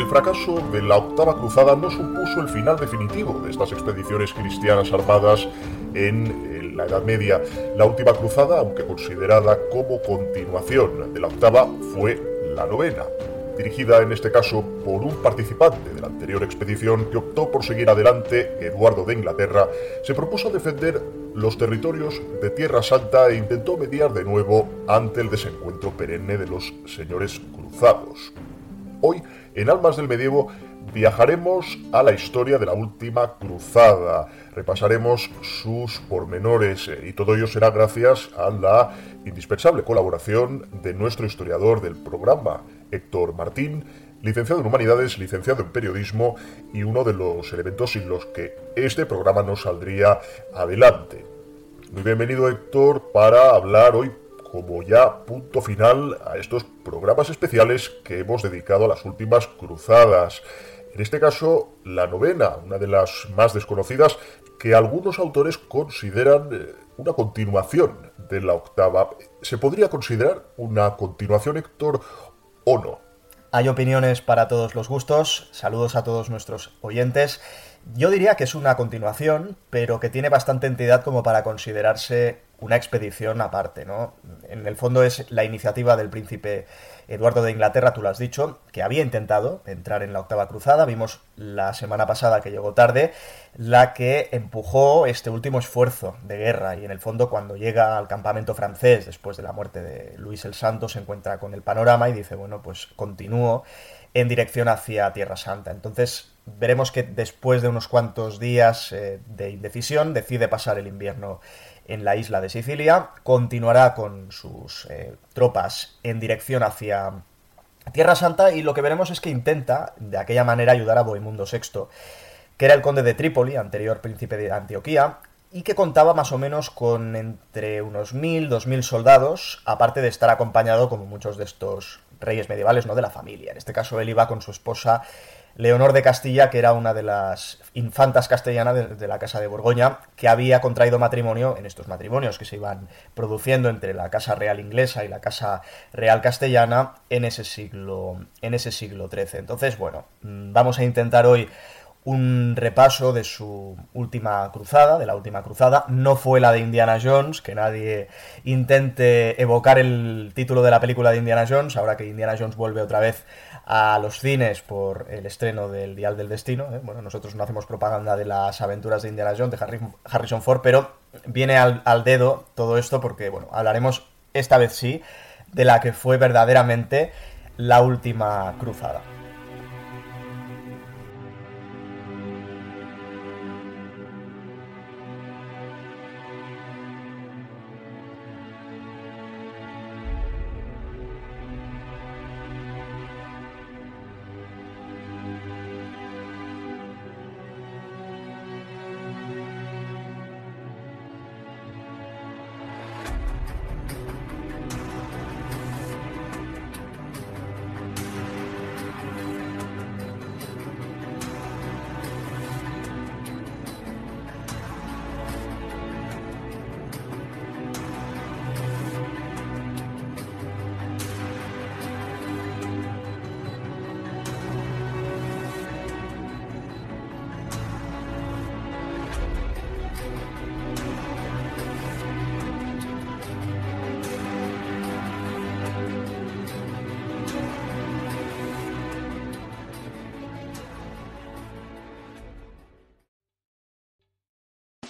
El fracaso de la octava cruzada no supuso el final definitivo de estas expediciones cristianas armadas en la Edad Media. La última cruzada, aunque considerada como continuación de la octava, fue la novena, dirigida en este caso por un participante de la anterior expedición que optó por seguir adelante, Eduardo de Inglaterra, se propuso defender los territorios de Tierra Santa e intentó mediar de nuevo ante el desencuentro perenne de los señores cruzados. Hoy, en Almas del Medievo, viajaremos a la historia de la última cruzada, repasaremos sus pormenores eh, y todo ello será gracias a la indispensable colaboración de nuestro historiador del programa, Héctor Martín, licenciado en Humanidades, licenciado en Periodismo y uno de los elementos sin los que este programa no saldría adelante. Muy bienvenido Héctor para hablar hoy como ya punto final a estos programas especiales que hemos dedicado a las últimas cruzadas. En este caso, la novena, una de las más desconocidas, que algunos autores consideran eh, una continuación de la octava. ¿Se podría considerar una continuación, Héctor, o no? Hay opiniones para todos los gustos. Saludos a todos nuestros oyentes. Yo diría que es una continuación, pero que tiene bastante entidad como para considerarse una expedición aparte, ¿no? En el fondo es la iniciativa del príncipe Eduardo de Inglaterra, tú lo has dicho, que había intentado entrar en la octava cruzada. Vimos la semana pasada que llegó tarde, la que empujó este último esfuerzo de guerra. Y en el fondo, cuando llega al campamento francés, después de la muerte de Luis el Santo, se encuentra con el panorama y dice, bueno, pues continúo en dirección hacia Tierra Santa. Entonces, veremos que después de unos cuantos días eh, de indecisión, decide pasar el invierno en la isla de Sicilia, continuará con sus eh, tropas en dirección hacia Tierra Santa y lo que veremos es que intenta de aquella manera ayudar a Bohemundo VI, que era el conde de Trípoli, anterior príncipe de Antioquía, y que contaba más o menos con entre unos mil, dos mil soldados, aparte de estar acompañado, como muchos de estos reyes medievales, no de la familia. En este caso él iba con su esposa Leonor de Castilla, que era una de las infantas castellanas de, la Casa de Borgoña, que había contraído matrimonio en estos matrimonios que se iban produciendo entre la Casa Real inglesa y la Casa Real castellana en ese siglo, en ese siglo XIII. Entonces, bueno, mm, vamos a intentar hoy un repaso de su última cruzada, de la última cruzada. No fue la de Indiana Jones, que nadie intente evocar el título de la película de Indiana Jones, ahora que Indiana Jones vuelve otra vez a los cines por el estreno del Dial del Destino. ¿eh? Bueno, nosotros no hacemos propaganda de las aventuras de Indiana Jones, de Harrison Ford, pero viene al, al dedo todo esto porque, bueno, hablaremos esta vez sí de la que fue verdaderamente la última cruzada.